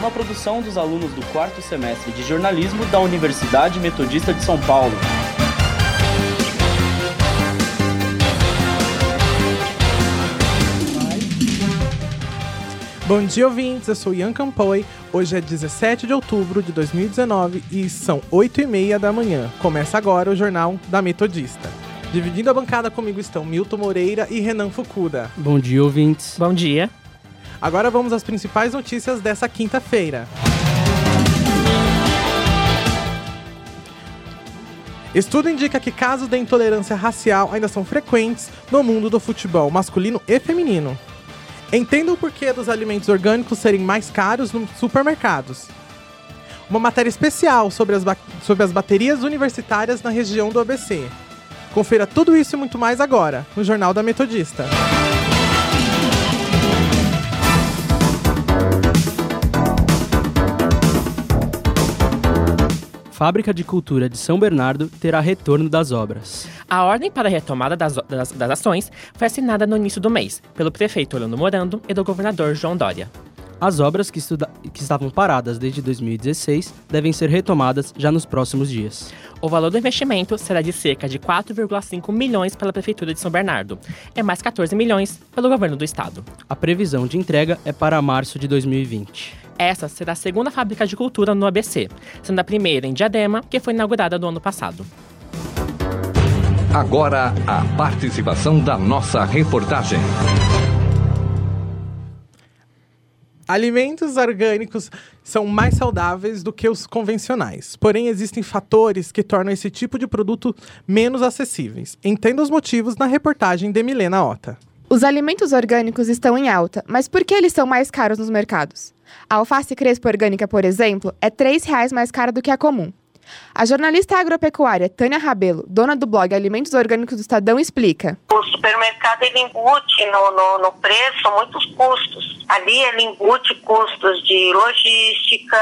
uma produção dos alunos do quarto semestre de jornalismo da Universidade Metodista de São Paulo. Bom dia, ouvintes. Eu sou Ian Campoy. Hoje é 17 de outubro de 2019 e são 8 e meia da manhã. Começa agora o Jornal da Metodista. Dividindo a bancada comigo estão Milton Moreira e Renan Fukuda. Bom dia, ouvintes. Bom dia. Agora vamos às principais notícias dessa quinta-feira. Estudo indica que casos de intolerância racial ainda são frequentes no mundo do futebol masculino e feminino. Entenda o porquê dos alimentos orgânicos serem mais caros nos supermercados. Uma matéria especial sobre as, sobre as baterias universitárias na região do ABC. Confira tudo isso e muito mais agora, no Jornal da Metodista. Fábrica de Cultura de São Bernardo terá retorno das obras. A ordem para a retomada das, das, das ações foi assinada no início do mês pelo prefeito Orlando Morando e do governador João Dória. As obras que, estuda... que, estavam paradas desde 2016 devem ser retomadas já nos próximos dias. O valor do investimento será de cerca de 4,5 milhões pela Prefeitura de São Bernardo e mais 14 milhões pelo governo do estado. A previsão de entrega é para março de 2020. Essa será a segunda fábrica de cultura no ABC, sendo a primeira em Diadema, que foi inaugurada no ano passado. Agora, a participação da nossa reportagem. Alimentos orgânicos são mais saudáveis do que os convencionais, porém existem fatores que tornam esse tipo de produto menos acessíveis. Entenda os motivos na reportagem de Milena Ota. Os alimentos orgânicos estão em alta, mas por que eles são mais caros nos mercados? A alface crespa orgânica, por exemplo, é R$ 3,00 mais cara do que a comum. A jornalista agropecuária Tânia Rabelo, dona do blog Alimentos Orgânicos do Estadão, explica. O supermercado ele embute no, no, no preço muitos custos. Ali ele embute custos de logística,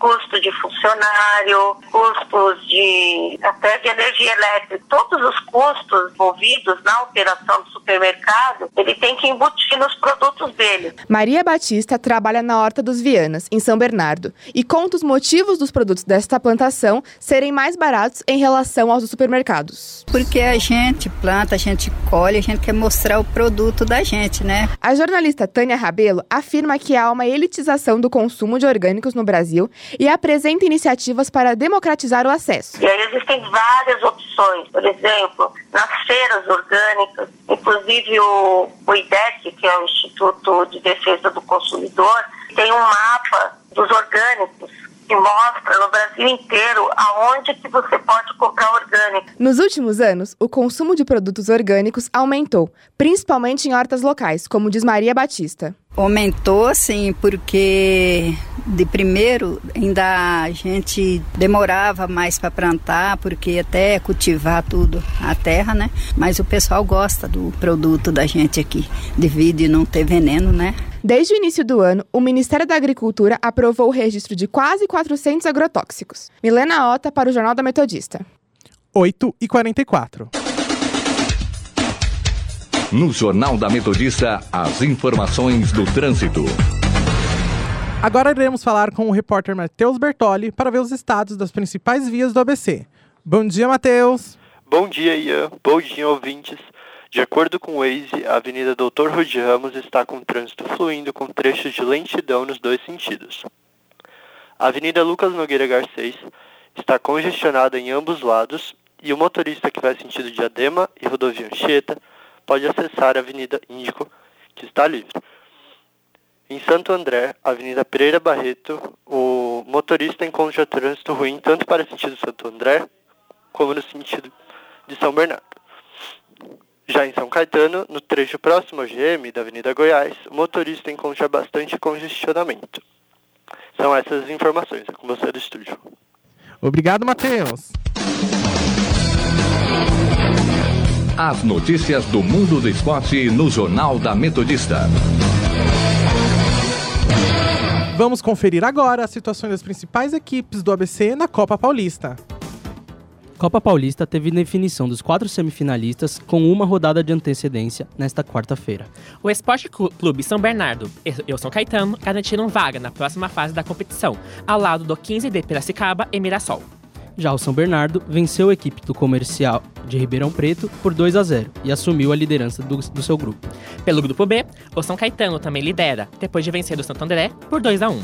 custo de funcionário, custos de até de energia elétrica. Todos os custos envolvidos na operação do supermercado, ele tem que embutir nos produtos dele. Maria Batista trabalha na Horta dos Vianas, em São Bernardo, e conta os motivos dos produtos desta plantação serem mais baratos em relação aos dos supermercados. Porque a gente planta, a gente colhe, a gente quer mostrar o produto da gente, né? A jornalista Tânia Rabelo afirma que há uma elitização do consumo de orgânicos no Brasil e apresenta iniciativas para democratizar o acesso. E aí existem várias opções, por exemplo, nas feiras orgânicas, inclusive o, o IDEC, que é o Instituto de Defesa do Consumidor, tem um mapa dos orgânicos que mostra no Brasil inteiro aonde que você pode comprar orgânico. Nos últimos anos, o consumo de produtos orgânicos aumentou, principalmente em hortas locais, como diz Maria Batista. Aumentou, sim, porque de primeiro ainda a gente demorava mais para plantar, porque até cultivar tudo a terra, né? Mas o pessoal gosta do produto da gente aqui, devido a não ter veneno, né? Desde o início do ano, o Ministério da Agricultura aprovou o registro de quase 400 agrotóxicos. Milena Ota para o Jornal da Metodista. 8 e 44. No Jornal da Metodista, as informações do trânsito. Agora iremos falar com o repórter Matheus Bertoli para ver os estados das principais vias do ABC. Bom dia, Matheus. Bom dia, Ian. Bom dia, ouvintes. De acordo com o Waze, a Avenida Doutor Rudi Ramos está com trânsito fluindo com trechos de lentidão nos dois sentidos. A Avenida Lucas Nogueira Garcês está congestionada em ambos lados e o motorista que vai sentido Diadema e Rodovia Anchieta pode acessar a Avenida Índico, que está livre. Em Santo André, Avenida Pereira Barreto, o motorista encontra trânsito ruim tanto para o sentido Santo André como no sentido de São Bernardo. Já em São Caetano, no trecho próximo ao GM da Avenida Goiás, o motorista encontra bastante congestionamento. São essas informações. É com você do estúdio. Obrigado, Matheus. As notícias do mundo do esporte no Jornal da Metodista. Vamos conferir agora as situações das principais equipes do ABC na Copa Paulista. Copa Paulista teve definição dos quatro semifinalistas com uma rodada de antecedência nesta quarta-feira. O Esporte Clube São Bernardo e o São Caetano garantiram vaga na próxima fase da competição, ao lado do 15D Piracicaba e Mirassol. Já o São Bernardo venceu a equipe do Comercial de Ribeirão Preto por 2 a 0 e assumiu a liderança do, do seu grupo. Pelo grupo B, o São Caetano também lidera, depois de vencer o Santo André por 2 a 1.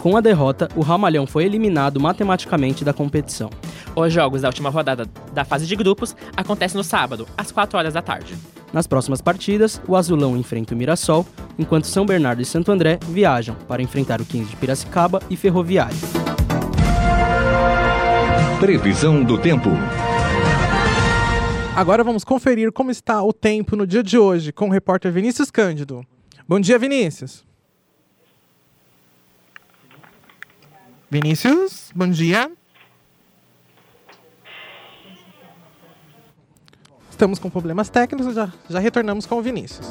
Com a derrota, o Ramalhão foi eliminado matematicamente da competição. Os jogos da última rodada da fase de grupos acontecem no sábado, às 4 horas da tarde. Nas próximas partidas, o Azulão enfrenta o Mirassol, enquanto São Bernardo e Santo André viajam para enfrentar o 15 de Piracicaba e Ferroviário. Previsão do tempo. Agora vamos conferir como está o tempo no dia de hoje com o repórter Vinícius Cândido. Bom dia, Vinícius. Vinícius, bom dia. Estamos com problemas técnicos, já, já retornamos com o Vinícius.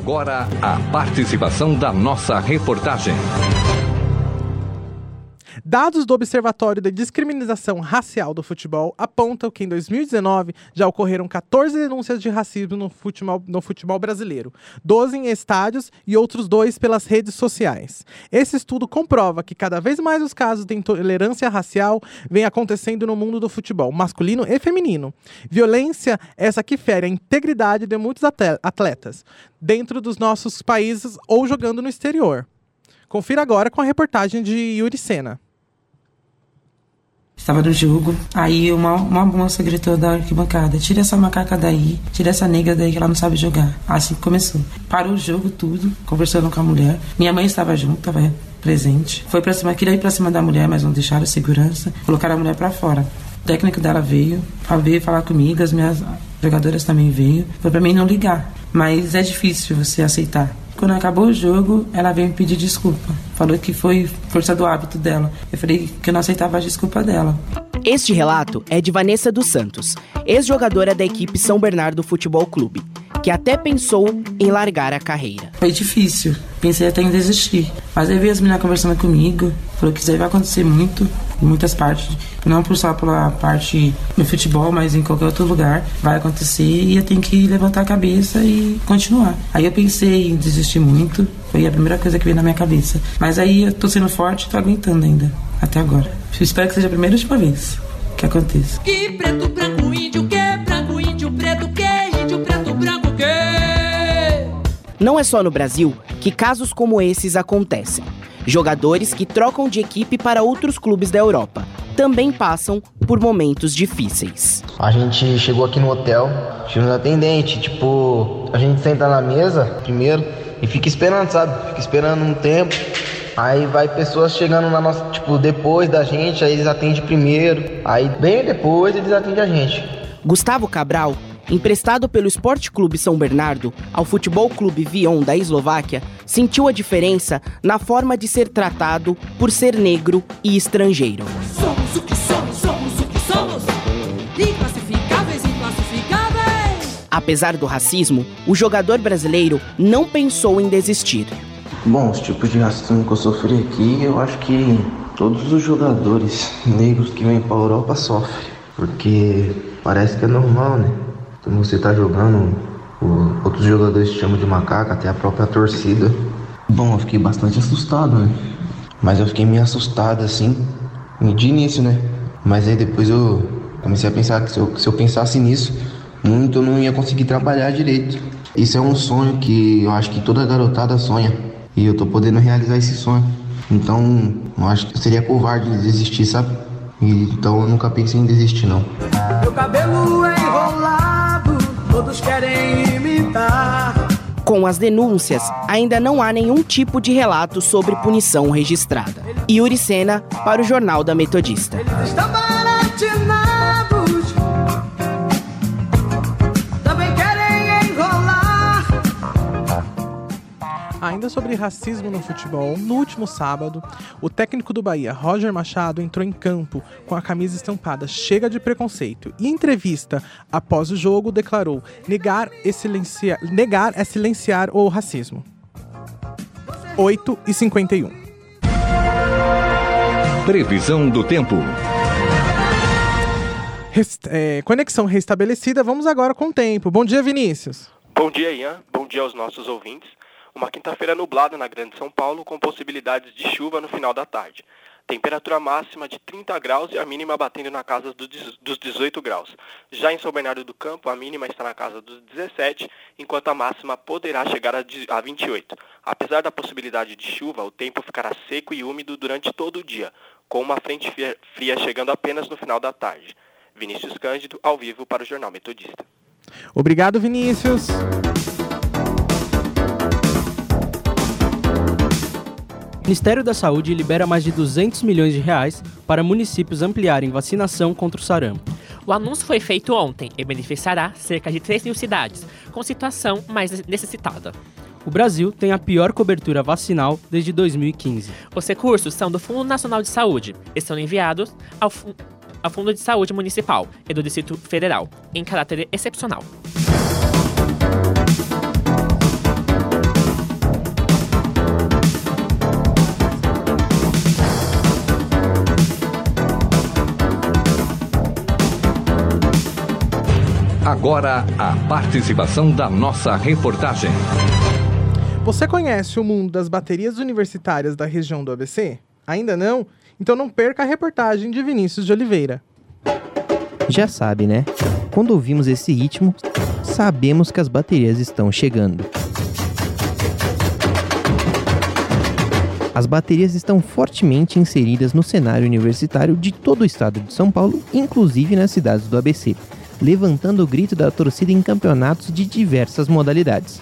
Agora, a participação da nossa reportagem. Dados do Observatório de Discriminação Racial do Futebol apontam que em 2019 já ocorreram 14 denúncias de racismo no futebol, no futebol brasileiro, 12 em estádios e outros dois pelas redes sociais. Esse estudo comprova que cada vez mais os casos de intolerância racial vêm acontecendo no mundo do futebol, masculino e feminino. Violência essa que fere a integridade de muitos atletas, dentro dos nossos países ou jogando no exterior. Confira agora com a reportagem de Yuri Sena. Estava no jogo, aí uma, uma moça gritou da arquibancada: tira essa macaca daí, tira essa negra daí que ela não sabe jogar. Assim começou. Parou o jogo tudo, conversando com a mulher. Minha mãe estava junto, estava presente. Foi pra cima, queria ir pra cima da mulher, mas não deixaram segurança. Colocaram a mulher para fora. O técnico dela veio, veio falar comigo, as minhas jogadoras também veio. Foi para mim não ligar, mas é difícil você aceitar. Quando acabou o jogo, ela veio me pedir desculpa. Falou que foi força do hábito dela. Eu falei que eu não aceitava a desculpa dela. Este relato é de Vanessa dos Santos, ex-jogadora da equipe São Bernardo Futebol Clube, que até pensou em largar a carreira. Foi difícil, pensei até em desistir. Mas aí veio as meninas conversando comigo, falou que isso aí vai acontecer muito, em muitas partes. Não só pela parte do futebol, mas em qualquer outro lugar. Vai acontecer e eu tenho que levantar a cabeça e continuar. Aí eu pensei em desistir muito, foi a primeira coisa que veio na minha cabeça. Mas aí eu tô sendo forte e tô aguentando ainda, até agora. Eu espero que seja a primeira e última vez que aconteça. Que preto, branco, índio, que Não é só no Brasil que casos como esses acontecem. Jogadores que trocam de equipe para outros clubes da Europa também passam por momentos difíceis. A gente chegou aqui no hotel, tinha um atendente, tipo, a gente senta na mesa primeiro e fica esperando, sabe? Fica esperando um tempo. Aí vai pessoas chegando na nossa, tipo, depois da gente, aí eles atendem primeiro. Aí bem depois eles atendem a gente. Gustavo Cabral, emprestado pelo Esporte Clube São Bernardo ao Futebol Clube Vion da Eslováquia, sentiu a diferença na forma de ser tratado por ser negro e estrangeiro. Somos o que somos, somos o que somos. Inclassificáveis, inclassificáveis. Apesar do racismo, o jogador brasileiro não pensou em desistir. Bom, os tipos de racismo que eu sofri aqui, eu acho que todos os jogadores negros que vêm para a Europa sofrem. Porque parece que é normal, né? Quando você tá jogando, o, outros jogadores te chamam de macaco, até a própria torcida. Bom, eu fiquei bastante assustado, né? Mas eu fiquei meio assustado assim, de início, né? Mas aí depois eu comecei a pensar que se eu, se eu pensasse nisso, muito eu não ia conseguir trabalhar direito. Isso é um sonho que eu acho que toda garotada sonha. E eu tô podendo realizar esse sonho. Então, eu acho que seria covarde desistir, sabe? E, então eu nunca pensei em desistir, não. Meu cabelo é enrolado, todos querem imitar. Com as denúncias, ainda não há nenhum tipo de relato sobre punição registrada. Yuri Sena para o Jornal da Metodista. Eles estão baratinados, Ainda sobre racismo no futebol, no último sábado, o técnico do Bahia, Roger Machado, entrou em campo com a camisa estampada Chega de Preconceito e, em entrevista após o jogo, declarou negar é silenciar, negar é silenciar o racismo. 8 e 51. Previsão do tempo. Rest- é, conexão restabelecida, vamos agora com o tempo. Bom dia, Vinícius. Bom dia, Ian. Bom dia aos nossos ouvintes. Uma quinta-feira nublada na Grande São Paulo, com possibilidades de chuva no final da tarde. Temperatura máxima de 30 graus e a mínima batendo na casa dos 18 graus. Já em São Bernardo do Campo, a mínima está na casa dos 17, enquanto a máxima poderá chegar a de- a 28. Apesar da possibilidade de chuva, o tempo ficará seco e úmido durante todo o dia, com uma frente fria chegando apenas no final da tarde. Vinícius Cândido, ao vivo para o Jornal Metodista. Obrigado, Vinícius. Ministério da Saúde libera mais de 200 milhões de reais para municípios ampliarem vacinação contra o sarampo. O anúncio foi feito ontem e beneficiará cerca de 3 mil cidades, com situação mais necessitada. O Brasil tem a pior cobertura vacinal desde 2015. Os recursos são do Fundo Nacional de Saúde e são enviados ao, ao Fundo de Saúde Municipal e do Distrito Federal, em caráter excepcional. Agora, a participação da nossa reportagem. Você conhece o mundo das baterias universitárias da região do ABC? Ainda não? Então não perca a reportagem de Vinícius de Oliveira. Já sabe, né? Quando ouvimos esse ritmo, sabemos que as baterias estão chegando. As baterias estão fortemente inseridas no cenário universitário de todo o estado de São Paulo, inclusive nas cidades do ABC, levantando o grito da torcida em campeonatos de diversas modalidades.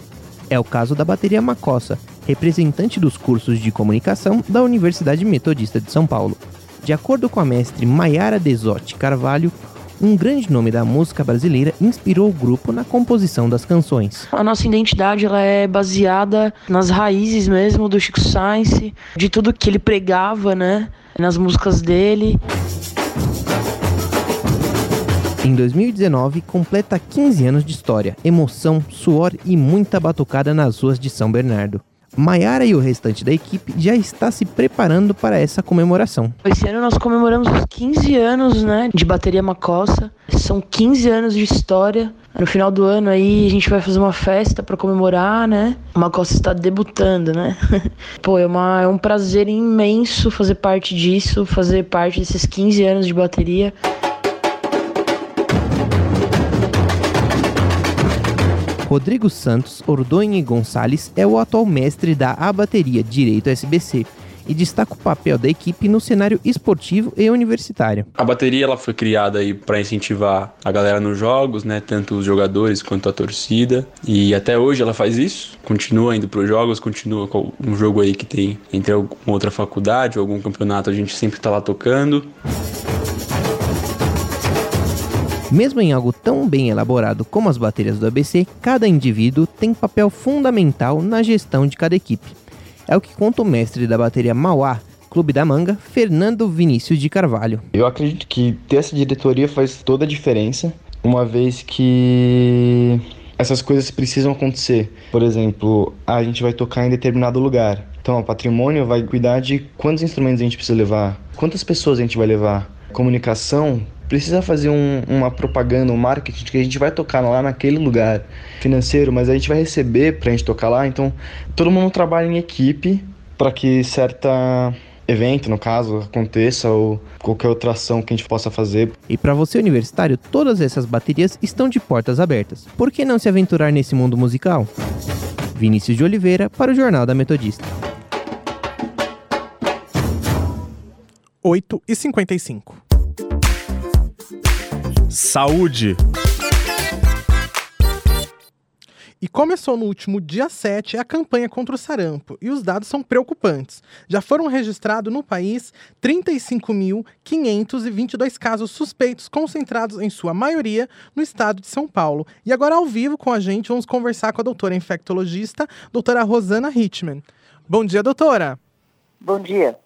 É o caso da bateria Macossa, representante dos cursos de comunicação da Universidade Metodista de São Paulo. De acordo com a mestre Maiara Desotti Carvalho, um grande nome da música brasileira inspirou o grupo na composição das canções. A nossa identidade ela é baseada nas raízes mesmo do Chico Sainz, de tudo que ele pregava, né, nas músicas dele. Em 2019, completa 15 anos de história, emoção, suor e muita batucada nas ruas de São Bernardo. Maiara e o restante da equipe já está se preparando para essa comemoração. Esse ano nós comemoramos os 15 anos, né, de bateria Macossa. São 15 anos de história. No final do ano aí a gente vai fazer uma festa para comemorar, né? Macossa está debutando, né? Pô, é, uma, é um prazer imenso fazer parte disso, fazer parte desses 15 anos de bateria. Rodrigo Santos Ordonha Gonçalves é o atual mestre da A Bateria Direito SBC e destaca o papel da equipe no cenário esportivo e universitário. A bateria ela foi criada aí para incentivar a galera nos jogos, né, tanto os jogadores quanto a torcida. E até hoje ela faz isso, continua indo para os jogos, continua com um jogo aí que tem entre alguma outra faculdade ou algum campeonato, a gente sempre tá lá tocando. Mesmo em algo tão bem elaborado como as baterias do ABC, cada indivíduo tem papel fundamental na gestão de cada equipe. É o que conta o mestre da bateria Mauá, Clube da Manga, Fernando Vinícius de Carvalho. Eu acredito que ter essa diretoria faz toda a diferença, uma vez que essas coisas precisam acontecer. Por exemplo, a gente vai tocar em determinado lugar. Então, o patrimônio vai cuidar de quantos instrumentos a gente precisa levar, quantas pessoas a gente vai levar. Comunicação precisa fazer um, uma propaganda, um marketing que a gente vai tocar lá naquele lugar financeiro, mas a gente vai receber pra gente tocar lá. Então, todo mundo trabalha em equipe para que certa evento, no caso, aconteça ou qualquer outra ação que a gente possa fazer. E para você universitário, todas essas baterias estão de portas abertas. Por que não se aventurar nesse mundo musical? Vinícius de Oliveira para o Jornal da Metodista. 8 e 55. Saúde. E começou no último dia 7 a campanha contra o sarampo, e os dados são preocupantes. Já foram registrados no país 35.522 casos suspeitos, concentrados em sua maioria no estado de São Paulo. E agora, ao vivo com a gente, vamos conversar com a doutora infectologista, doutora Rosana Hitman. Bom dia, doutora. Bom dia.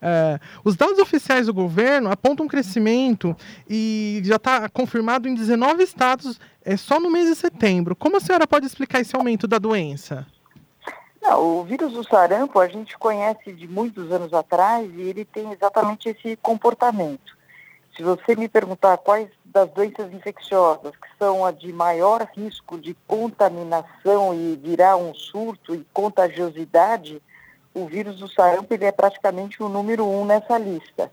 É, os dados oficiais do governo apontam um crescimento e já está confirmado em 19 estados é, só no mês de setembro. Como a senhora pode explicar esse aumento da doença? Não, o vírus do sarampo a gente conhece de muitos anos atrás e ele tem exatamente esse comportamento. Se você me perguntar quais das doenças infecciosas que são a de maior risco de contaminação e virar um surto e contagiosidade, o vírus do sarampo ele é praticamente o número um nessa lista.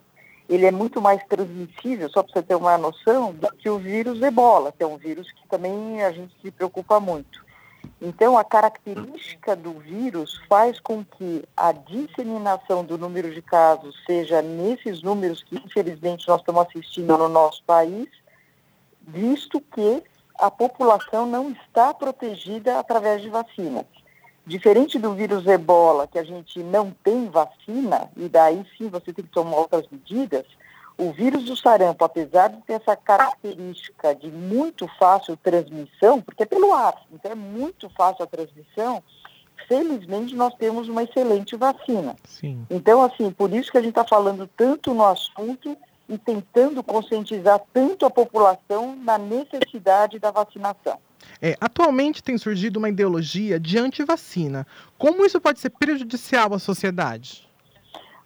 Ele é muito mais transmissível, só para você ter uma noção, do que o vírus ebola, que é um vírus que também a gente se preocupa muito. Então, a característica do vírus faz com que a disseminação do número de casos seja nesses números que, infelizmente, nós estamos assistindo no nosso país, visto que a população não está protegida através de vacinas. Diferente do vírus ebola, que a gente não tem vacina, e daí sim você tem que tomar outras medidas, o vírus do sarampo, apesar de ter essa característica de muito fácil transmissão, porque é pelo ar, então é muito fácil a transmissão, felizmente nós temos uma excelente vacina. Sim. Então, assim, por isso que a gente está falando tanto no assunto e tentando conscientizar tanto a população na necessidade da vacinação. É, atualmente tem surgido uma ideologia de antivacina. Como isso pode ser prejudicial à sociedade?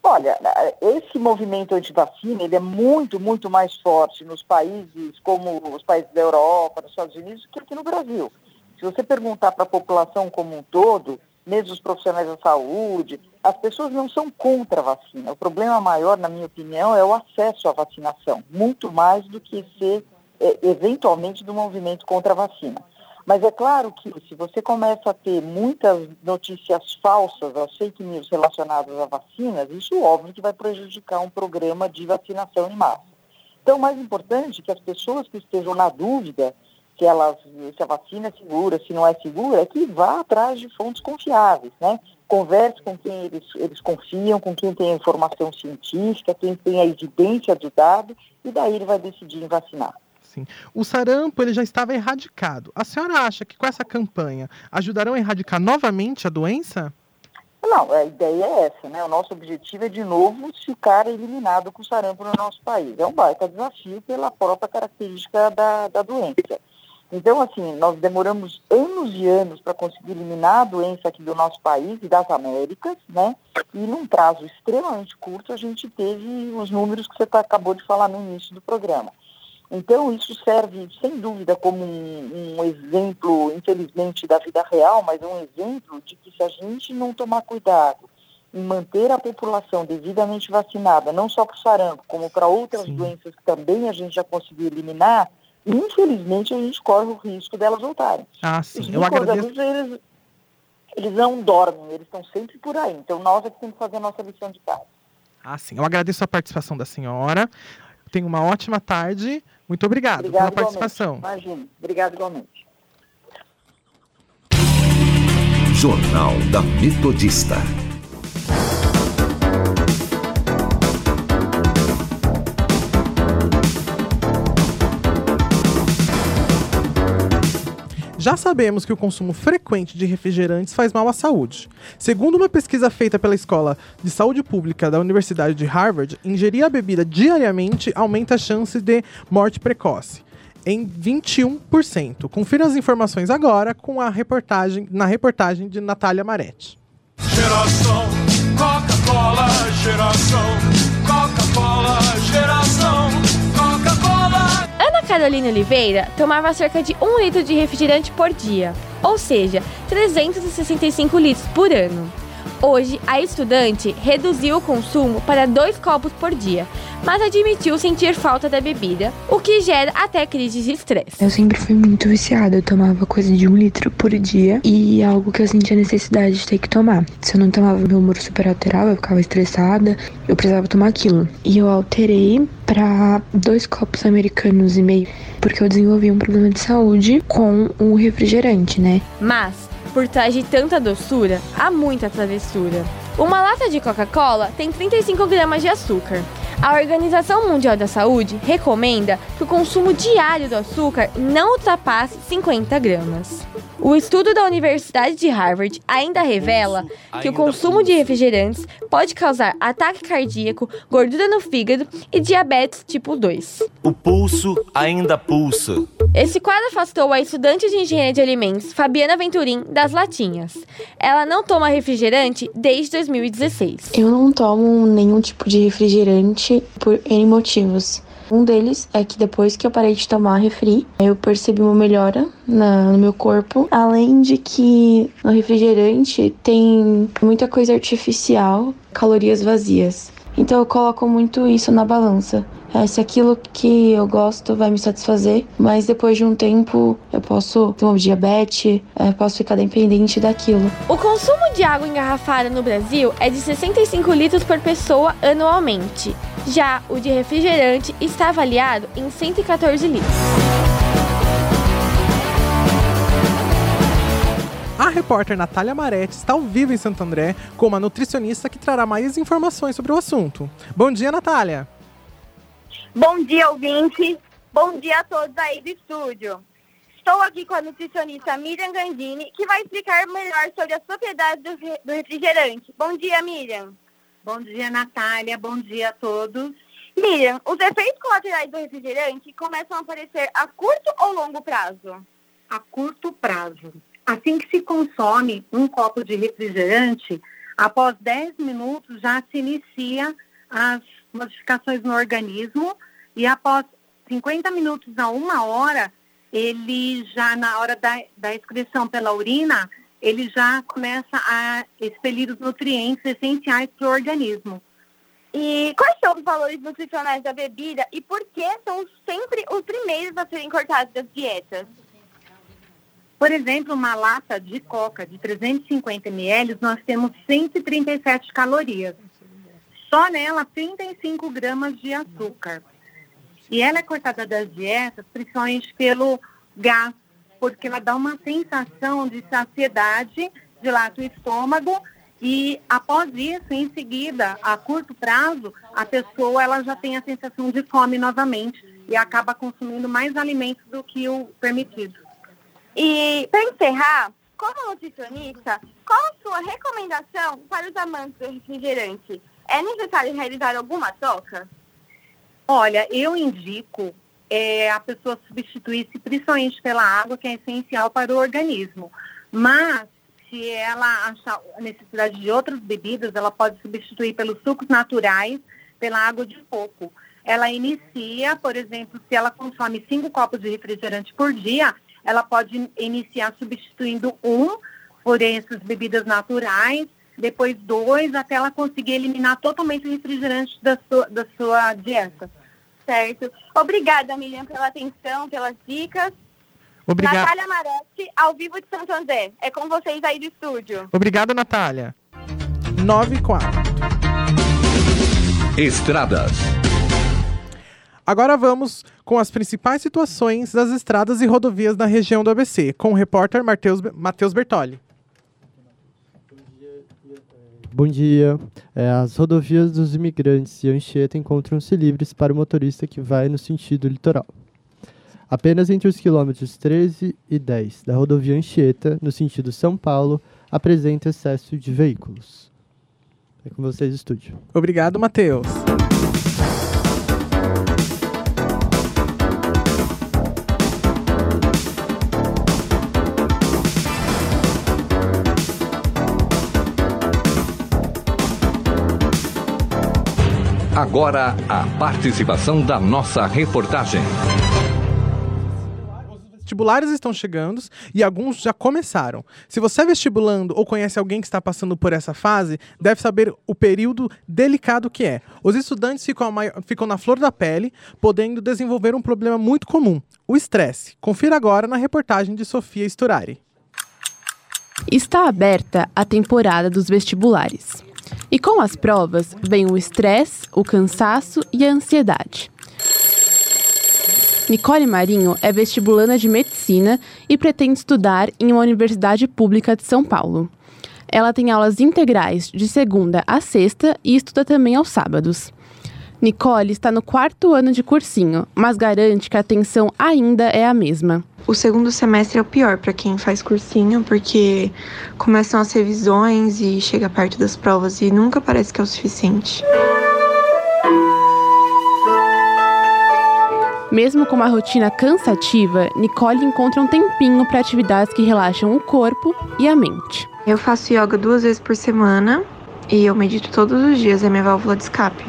Olha, esse movimento anti-vacina ele é muito, muito mais forte nos países como os países da Europa, nos Estados Unidos, que aqui no Brasil. Se você perguntar para a população como um todo, mesmo os profissionais da saúde, as pessoas não são contra a vacina. O problema maior, na minha opinião, é o acesso à vacinação, muito mais do que ser, eventualmente, do movimento contra a vacina. Mas é claro que se você começa a ter muitas notícias falsas, as fake news relacionadas a vacinas, isso óbvio que vai prejudicar um programa de vacinação em massa. Então, o mais importante é que as pessoas que estejam na dúvida se, elas, se a vacina é segura, se não é segura, é que vá atrás de fontes confiáveis, né? Converse com quem eles, eles confiam, com quem tem a informação científica, quem tem a evidência do dado, e daí ele vai decidir em vacinar. O sarampo ele já estava erradicado. A senhora acha que com essa campanha ajudarão a erradicar novamente a doença? Não, a ideia é essa, né? O nosso objetivo é de novo ficar eliminado com o sarampo no nosso país. É um baita desafio pela própria característica da, da doença. Então, assim, nós demoramos anos e anos para conseguir eliminar a doença aqui do nosso país e das Américas, né? E num prazo extremamente curto a gente teve os números que você tá, acabou de falar no início do programa. Então, isso serve, sem dúvida, como um, um, exemplo, infelizmente, da vida real, mas um exemplo de que se a gente não tomar cuidado em manter a população devidamente vacinada, não só para o sarampo, como para outras Sim. doenças que também a gente já conseguiu eliminar, infelizmente a gente corre o risco delas voltarem. Ah, sim. Eu agradeço. Eles, eles não dormem, eles estão sempre por aí. Então, nós é que temos que fazer a nossa lição de casa. Ah, sim. Eu agradeço a participação da senhora. Tenha uma ótima tarde. Muito obrigado, Obrigado pela igualmente. participação. Imagina. Obrigado igualmente. Jornal da Metodista. Já sabemos que o consumo frequente de refrigerantes faz mal à saúde. Segundo uma pesquisa feita pela Escola de Saúde Pública da Universidade de Harvard, ingerir a bebida diariamente aumenta a chance de morte precoce em 21%. Confira as informações agora com a reportagem na reportagem de Natália Maretti. Geração Coca-Cola, geração Coca-Cola, geração Carolina Oliveira tomava cerca de 1 litro de refrigerante por dia, ou seja, 365 litros por ano. Hoje, a estudante reduziu o consumo para dois copos por dia, mas admitiu sentir falta da bebida, o que gera até crises de estresse. Eu sempre fui muito viciada, eu tomava coisa de um litro por dia e algo que eu sentia necessidade de ter que tomar. Se eu não tomava, meu humor super alterava, eu ficava estressada, eu precisava tomar aquilo. E eu alterei para dois copos americanos e meio, porque eu desenvolvi um problema de saúde com o refrigerante, né? Mas, por trás de tanta doçura, há muita travessura. Uma lata de Coca-Cola tem 35 gramas de açúcar. A Organização Mundial da Saúde recomenda que o consumo diário do açúcar não ultrapasse 50 gramas. O estudo da Universidade de Harvard ainda revela que o consumo de refrigerantes pode causar ataque cardíaco, gordura no fígado e diabetes tipo 2. O pulso ainda pulsa. Esse quadro afastou a estudante de engenharia de alimentos, Fabiana Venturim, das latinhas. Ela não toma refrigerante desde 2016. Eu não tomo nenhum tipo de refrigerante por N motivos. Um deles é que depois que eu parei de tomar refri, eu percebi uma melhora na, no meu corpo. Além de que no refrigerante tem muita coisa artificial, calorias vazias. Então eu coloco muito isso na balança. É, se aquilo que eu gosto vai me satisfazer, mas depois de um tempo eu posso ter uma diabetes, é, posso ficar dependente daquilo. O consumo de água engarrafada no Brasil é de 65 litros por pessoa anualmente. Já o de refrigerante está avaliado em 114 litros. A repórter Natália Maretti está ao vivo em Santo André com uma nutricionista que trará mais informações sobre o assunto. Bom dia, Natália. Bom dia, ouvinte. Bom dia a todos aí do estúdio. Estou aqui com a nutricionista Miriam Gandini, que vai explicar melhor sobre as propriedades do, re- do refrigerante. Bom dia, Miriam. Bom dia, Natália. Bom dia a todos. Miriam, os efeitos colaterais do refrigerante começam a aparecer a curto ou longo prazo? A curto prazo. Assim que se consome um copo de refrigerante, após 10 minutos já se inicia as modificações no organismo e após 50 minutos a uma hora, ele já na hora da, da excreção pela urina, ele já começa a expelir os nutrientes essenciais para o organismo. E quais são os valores nutricionais da bebida e por que são sempre os primeiros a serem cortados das dietas? Por exemplo, uma lata de coca de 350 ml, nós temos 137 calorias. Só nela, 35 gramas de açúcar. E ela é cortada das dietas, principalmente pelo gás, porque ela dá uma sensação de saciedade, dilata o estômago e após isso, em seguida, a curto prazo, a pessoa ela já tem a sensação de fome novamente e acaba consumindo mais alimentos do que o permitido. E para encerrar, como nutricionista, qual a sua recomendação para os amantes do refrigerante? É necessário realizar alguma troca? Olha, eu indico é, a pessoa substituir-se principalmente pela água, que é essencial para o organismo. Mas, se ela achar necessidade de outras bebidas, ela pode substituir pelos sucos naturais, pela água de coco. Ela inicia, por exemplo, se ela consome cinco copos de refrigerante por dia, ela pode iniciar substituindo um por essas bebidas naturais, depois dois, até ela conseguir eliminar totalmente o refrigerante da sua, da sua dieta. Certo. Obrigada, Miriam, pela atenção, pelas dicas. Obrigado. Natália Marete, ao vivo de Santo André. É com vocês aí do estúdio. Obrigado, Natália. 9 e 4. Estradas. Agora vamos com as principais situações das estradas e rodovias na região do ABC, com o repórter Matheus Bertoli. Bom dia. É, as rodovias dos imigrantes e Anchieta encontram-se livres para o motorista que vai no sentido litoral. Apenas entre os quilômetros 13 e 10 da rodovia Anchieta, no sentido São Paulo, apresenta excesso de veículos. É com vocês, estúdio. Obrigado, Matheus. Agora, a participação da nossa reportagem. vestibulares estão chegando e alguns já começaram. Se você é vestibulando ou conhece alguém que está passando por essa fase, deve saber o período delicado que é. Os estudantes ficam, a mai- ficam na flor da pele, podendo desenvolver um problema muito comum, o estresse. Confira agora na reportagem de Sofia Sturari. Está aberta a temporada dos vestibulares. E com as provas vem o estresse, o cansaço e a ansiedade. Nicole Marinho é vestibulanda de medicina e pretende estudar em uma universidade pública de São Paulo. Ela tem aulas integrais de segunda a sexta e estuda também aos sábados. Nicole está no quarto ano de cursinho, mas garante que a atenção ainda é a mesma. O segundo semestre é o pior para quem faz cursinho, porque começam as revisões e chega perto das provas e nunca parece que é o suficiente. Mesmo com uma rotina cansativa, Nicole encontra um tempinho para atividades que relaxam o corpo e a mente. Eu faço yoga duas vezes por semana e eu medito todos os dias, é minha válvula de escape.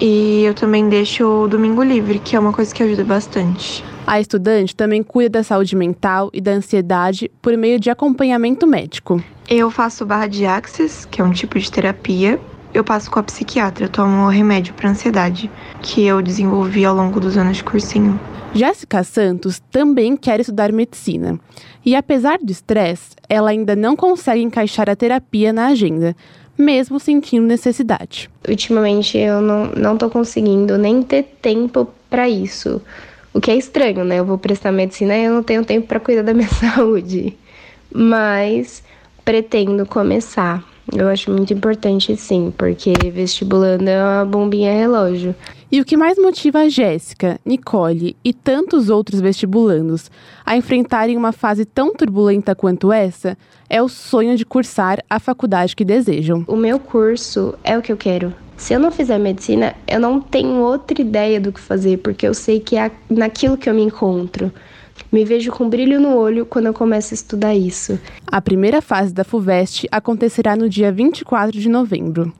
E eu também deixo o domingo livre, que é uma coisa que ajuda bastante. A estudante também cuida da saúde mental e da ansiedade por meio de acompanhamento médico. Eu faço barra de axis, que é um tipo de terapia. Eu passo com a psiquiatra, eu tomo remédio para ansiedade, que eu desenvolvi ao longo dos anos de cursinho. Jéssica Santos também quer estudar medicina. E apesar do estresse, ela ainda não consegue encaixar a terapia na agenda, mesmo sentindo necessidade. Ultimamente eu não, não tô conseguindo nem ter tempo para isso. O que é estranho, né? Eu vou prestar medicina e eu não tenho tempo para cuidar da minha saúde. Mas pretendo começar. Eu acho muito importante sim, porque vestibulando é uma bombinha relógio. E o que mais motiva a Jéssica, Nicole e tantos outros vestibulandos a enfrentarem uma fase tão turbulenta quanto essa é o sonho de cursar a faculdade que desejam. O meu curso é o que eu quero. Se eu não fizer medicina, eu não tenho outra ideia do que fazer, porque eu sei que é naquilo que eu me encontro. Me vejo com brilho no olho quando eu começo a estudar isso. A primeira fase da FUVEST acontecerá no dia 24 de novembro.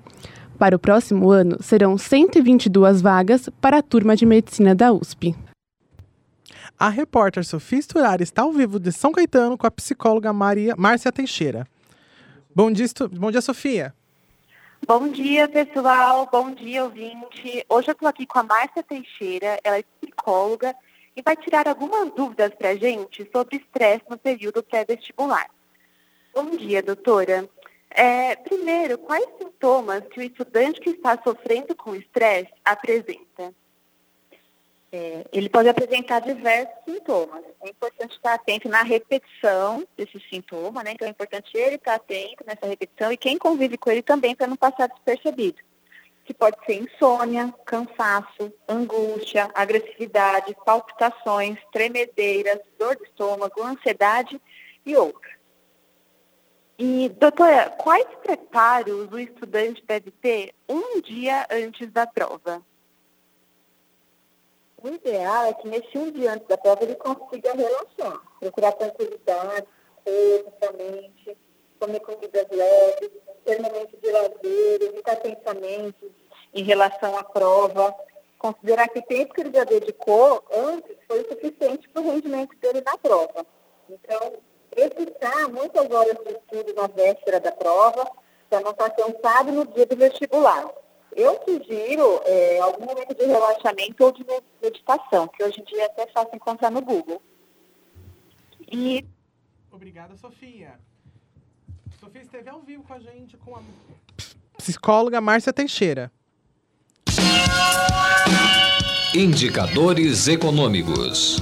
Para o próximo ano, serão 122 vagas para a turma de medicina da USP. A repórter Sofia Sturari está ao vivo de São Caetano com a psicóloga Maria Márcia Teixeira. Bom dia, Estu- bom dia Sofia. Bom dia, pessoal. Bom dia, ouvinte. Hoje eu estou aqui com a Márcia Teixeira, ela é psicóloga e vai tirar algumas dúvidas para a gente sobre estresse no período pré-vestibular. Bom dia, doutora. É, primeiro, quais sintomas que o estudante que está sofrendo com estresse apresenta? É, ele pode apresentar diversos sintomas. É importante estar atento na repetição desses sintomas, né? Então é importante ele estar atento nessa repetição e quem convive com ele também para não passar despercebido. Que pode ser insônia, cansaço, angústia, agressividade, palpitações, tremedeiras, dor de estômago, ansiedade e outros. E, doutora, quais preparos o estudante deve ter um dia antes da prova? O ideal é que nesse um dia antes da prova ele consiga relaxar, procurar tranquilidade, corpo, mente, comer comidas leves, ter momentos de lazer, evitar pensamentos em relação à prova, considerar que o tempo que ele já dedicou antes foi o suficiente para o rendimento dele na prova. Então, evitar muitas horas de estudo na véspera da prova, para não estar cansado no dia do vestibular. Eu sugiro é, algum momento de relaxamento ou de meditação, que hoje em dia é até fácil encontrar no Google. E Obrigada, Sofia. Sofia esteve ao vivo com a gente com a psicóloga Márcia Teixeira. Indicadores econômicos.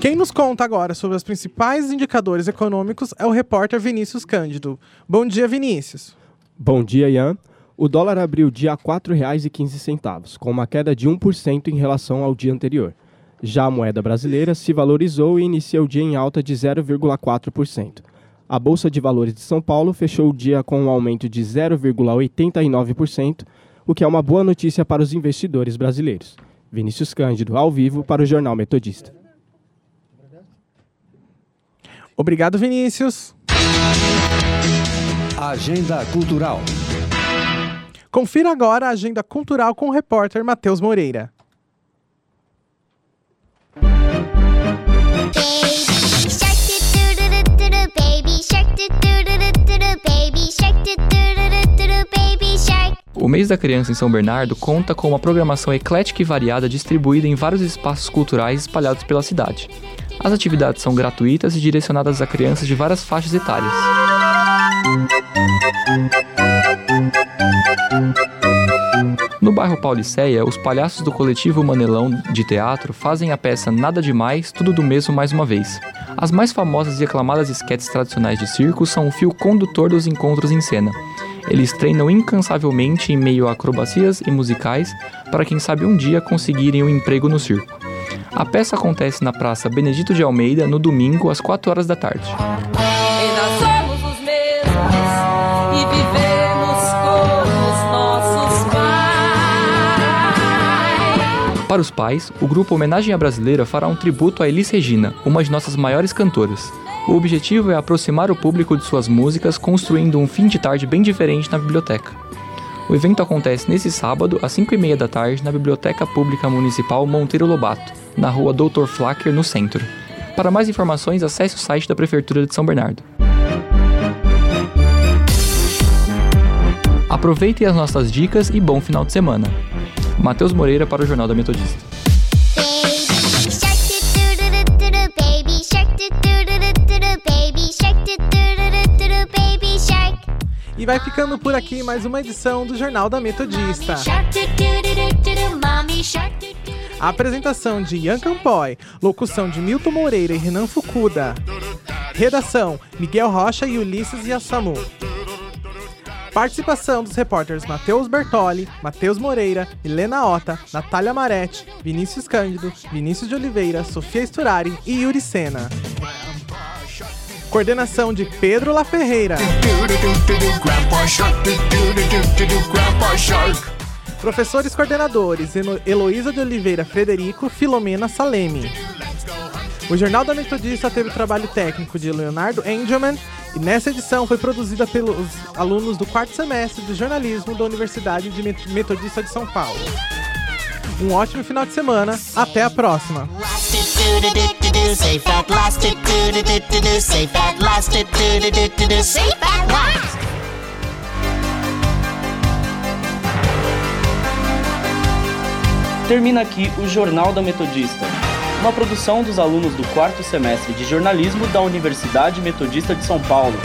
Quem nos conta agora sobre os principais indicadores econômicos é o repórter Vinícius Cândido. Bom dia, Vinícius. Bom dia, Ian. O dólar abriu o dia a R$ 4,15, com uma queda de 1% em relação ao dia anterior. Já a moeda brasileira se valorizou e inicia o dia em alta de 0,4%. A Bolsa de Valores de São Paulo fechou o dia com um aumento de 0,89%, o que é uma boa notícia para os investidores brasileiros. Vinícius Cândido, ao vivo, para o Jornal Metodista. Obrigado, Vinícius. Agenda Cultural. Confira agora a agenda cultural com o repórter Matheus Moreira. O mês da criança em São Bernardo conta com uma programação eclética e variada distribuída em vários espaços culturais espalhados pela cidade. As atividades são gratuitas e direcionadas a crianças de várias faixas etárias. No bairro Pauliceia, os palhaços do coletivo Manelão de teatro fazem a peça Nada Demais, Tudo do Mesmo mais uma vez. As mais famosas e aclamadas esquetes tradicionais de circo são o fio condutor dos encontros em cena. Eles treinam incansavelmente em meio a acrobacias e musicais para quem sabe um dia conseguirem um emprego no circo. A peça acontece na Praça Benedito de Almeida no domingo às 4 horas da tarde. Para os pais, o grupo Homenagem à Brasileira fará um tributo a Elis Regina, uma de nossas maiores cantoras. O objetivo é aproximar o público de suas músicas, construindo um fim de tarde bem diferente na biblioteca. O evento acontece nesse sábado, às 5h30 da tarde, na Biblioteca Pública Municipal Monteiro Lobato, na rua Doutor Flacker, no centro. Para mais informações, acesse o site da Prefeitura de São Bernardo. Aproveitem as nossas dicas e bom final de semana. Matheus Moreira para o Jornal da Metodista. E vai ficando por aqui mais uma edição do Jornal da Metodista. A apresentação de Ian Campoy, locução de Milton Moreira e Renan Fukuda. Redação: Miguel Rocha e Ulisses Yassamu. Participação dos repórteres Matheus Bertoli, Matheus Moreira, Helena Ota, Natália Maretti, Vinícius Cândido, Vinícius de Oliveira, Sofia Sturari e Yuri Sena. Coordenação de Pedro La Ferreira. Professores coordenadores Heloísa de Oliveira Frederico, Filomena Salemi. O Jornal da Metodista teve trabalho técnico de Leonardo Engelman e nessa edição foi produzida pelos alunos do quarto semestre de jornalismo da Universidade de Met- Metodista de São Paulo. Um ótimo final de semana, até a próxima! Termina aqui o Jornal da Metodista, uma produção dos alunos do quarto semestre de jornalismo da Universidade Metodista de São Paulo.